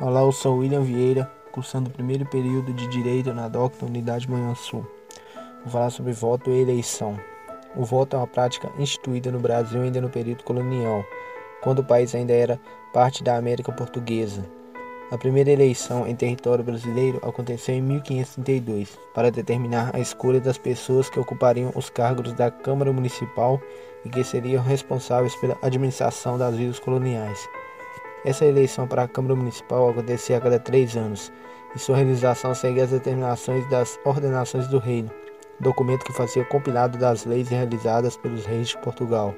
Olá, eu sou William Vieira, cursando o primeiro período de Direito na DOC Unidade Manhã Sul. Vou falar sobre voto e eleição. O voto é uma prática instituída no Brasil ainda no período colonial, quando o país ainda era parte da América Portuguesa. A primeira eleição em território brasileiro aconteceu em 1532, para determinar a escolha das pessoas que ocupariam os cargos da Câmara Municipal e que seriam responsáveis pela administração das vilas coloniais. Essa eleição para a Câmara Municipal acontecia a cada três anos, e sua realização seguia as determinações das ordenações do reino, documento que fazia compilado das leis realizadas pelos reis de Portugal.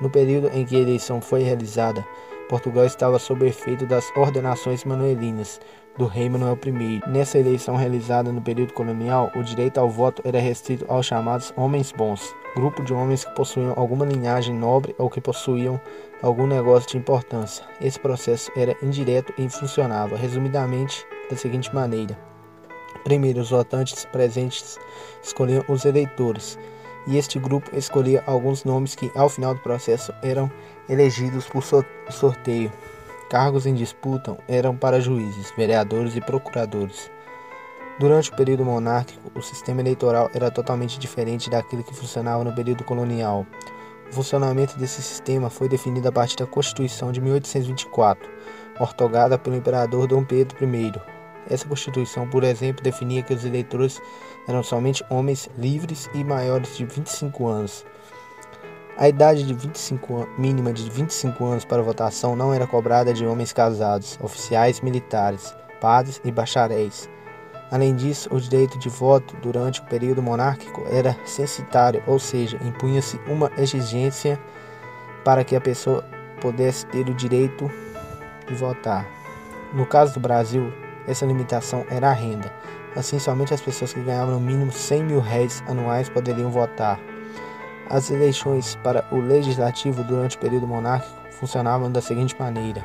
No período em que a eleição foi realizada, Portugal estava sob efeito das ordenações manuelinas do rei Manuel I. Nessa eleição realizada no período colonial, o direito ao voto era restrito aos chamados homens bons, grupo de homens que possuíam alguma linhagem nobre ou que possuíam algum negócio de importância. Esse processo era indireto e funcionava, resumidamente, da seguinte maneira: primeiro, os votantes presentes escolhiam os eleitores e este grupo escolhia alguns nomes que, ao final do processo, eram elegidos por sorteio. Cargos em disputa eram para juízes, vereadores e procuradores. Durante o período monárquico, o sistema eleitoral era totalmente diferente daquele que funcionava no período colonial. O funcionamento desse sistema foi definido a partir da Constituição de 1824, ortogada pelo imperador Dom Pedro I, essa Constituição, por exemplo, definia que os eleitores eram somente homens livres e maiores de 25 anos. A idade de 25 mínima de 25 anos para votação não era cobrada de homens casados, oficiais militares, padres e bacharéis. Além disso, o direito de voto durante o período monárquico era censitário, ou seja, impunha-se uma exigência para que a pessoa pudesse ter o direito de votar. No caso do Brasil, essa limitação era a renda. Assim, somente as pessoas que ganhavam no mínimo 100 mil réis anuais poderiam votar. As eleições para o legislativo durante o período monárquico funcionavam da seguinte maneira: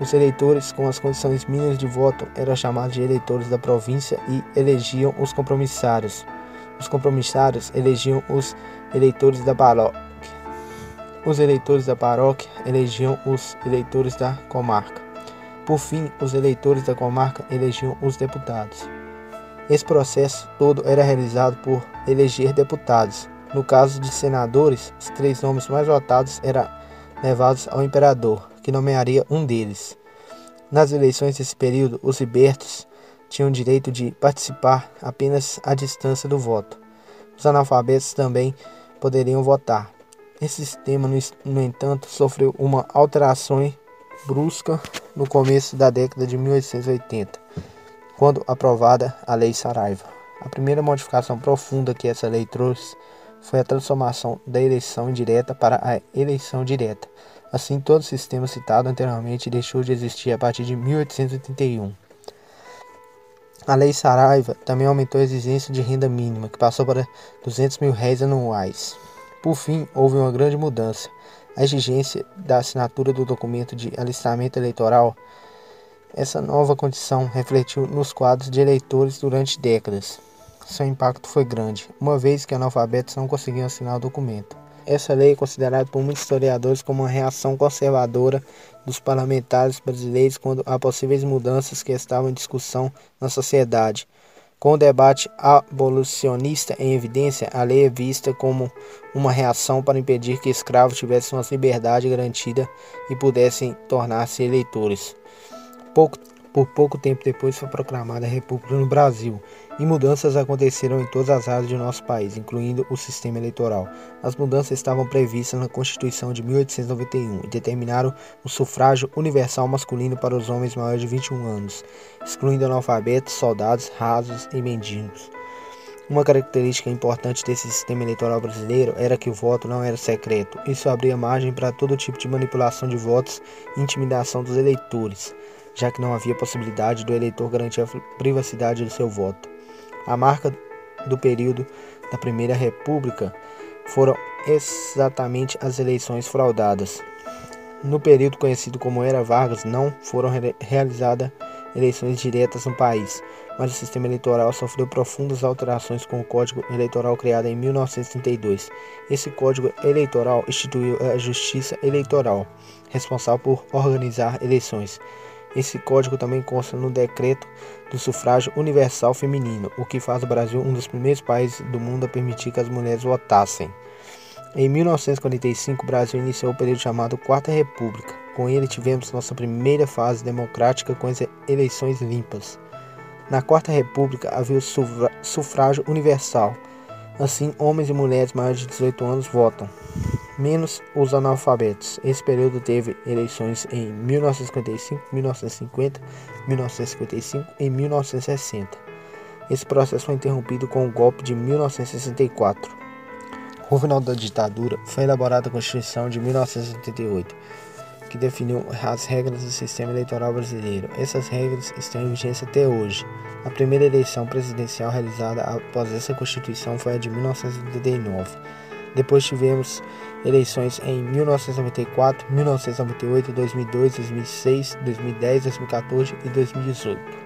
os eleitores com as condições mínimas de voto eram chamados de eleitores da província e elegiam os compromissários. Os compromissários elegiam os eleitores da paróquia. Os eleitores da paróquia elegiam os eleitores da comarca. Por fim, os eleitores da comarca elegiam os deputados. Esse processo todo era realizado por eleger deputados. No caso de senadores, os três nomes mais votados eram levados ao imperador, que nomearia um deles. Nas eleições desse período, os libertos tinham direito de participar apenas à distância do voto. Os analfabetos também poderiam votar. Esse sistema, no entanto, sofreu uma alteração brusca no começo da década de 1880, quando aprovada a Lei Saraiva. A primeira modificação profunda que essa lei trouxe foi a transformação da eleição indireta para a eleição direta. Assim, todo o sistema citado anteriormente deixou de existir a partir de 1881. A Lei Saraiva também aumentou a exigência de renda mínima, que passou para 200 mil réis anuais. Por fim, houve uma grande mudança a exigência da assinatura do documento de alistamento eleitoral, essa nova condição refletiu nos quadros de eleitores durante décadas. Seu impacto foi grande, uma vez que analfabetos não conseguiam assinar o documento. Essa lei é considerada por muitos historiadores como uma reação conservadora dos parlamentares brasileiros quando há possíveis mudanças que estavam em discussão na sociedade, com o debate abolicionista em evidência, a lei é vista como uma reação para impedir que escravos tivessem sua liberdade garantida e pudessem tornar-se eleitores. Pouco por pouco tempo depois foi proclamada a República no Brasil e mudanças aconteceram em todas as áreas de nosso país, incluindo o sistema eleitoral. As mudanças estavam previstas na Constituição de 1891 e determinaram o sufrágio universal masculino para os homens maiores de 21 anos, excluindo analfabetos, soldados, rasos e mendigos. Uma característica importante desse sistema eleitoral brasileiro era que o voto não era secreto. Isso abria margem para todo tipo de manipulação de votos e intimidação dos eleitores já que não havia possibilidade do eleitor garantir a privacidade do seu voto. A marca do período da Primeira República foram exatamente as eleições fraudadas. No período conhecido como Era Vargas, não foram re realizadas eleições diretas no país, mas o sistema eleitoral sofreu profundas alterações com o Código Eleitoral criado em 1932. Esse Código Eleitoral instituiu a Justiça Eleitoral, responsável por organizar eleições. Esse código também consta no decreto do sufrágio universal feminino, o que faz o Brasil um dos primeiros países do mundo a permitir que as mulheres votassem. Em 1945, o Brasil iniciou o período chamado Quarta República. Com ele, tivemos nossa primeira fase democrática com as eleições limpas. Na Quarta República havia o sufrágio universal. Assim, homens e mulheres maiores de 18 anos votam, menos os analfabetos. Esse período teve eleições em 1955, 1950, 1955 e 1960. Esse processo foi interrompido com o golpe de 1964. Com o final da ditadura, foi elaborada a Constituição de 1978, que definiu as regras do sistema eleitoral brasileiro. Essas regras estão em vigência até hoje. A primeira eleição presidencial realizada após essa Constituição foi a de 1989. Depois tivemos eleições em 1994, 1998, 2002, 2006, 2010, 2014 e 2018.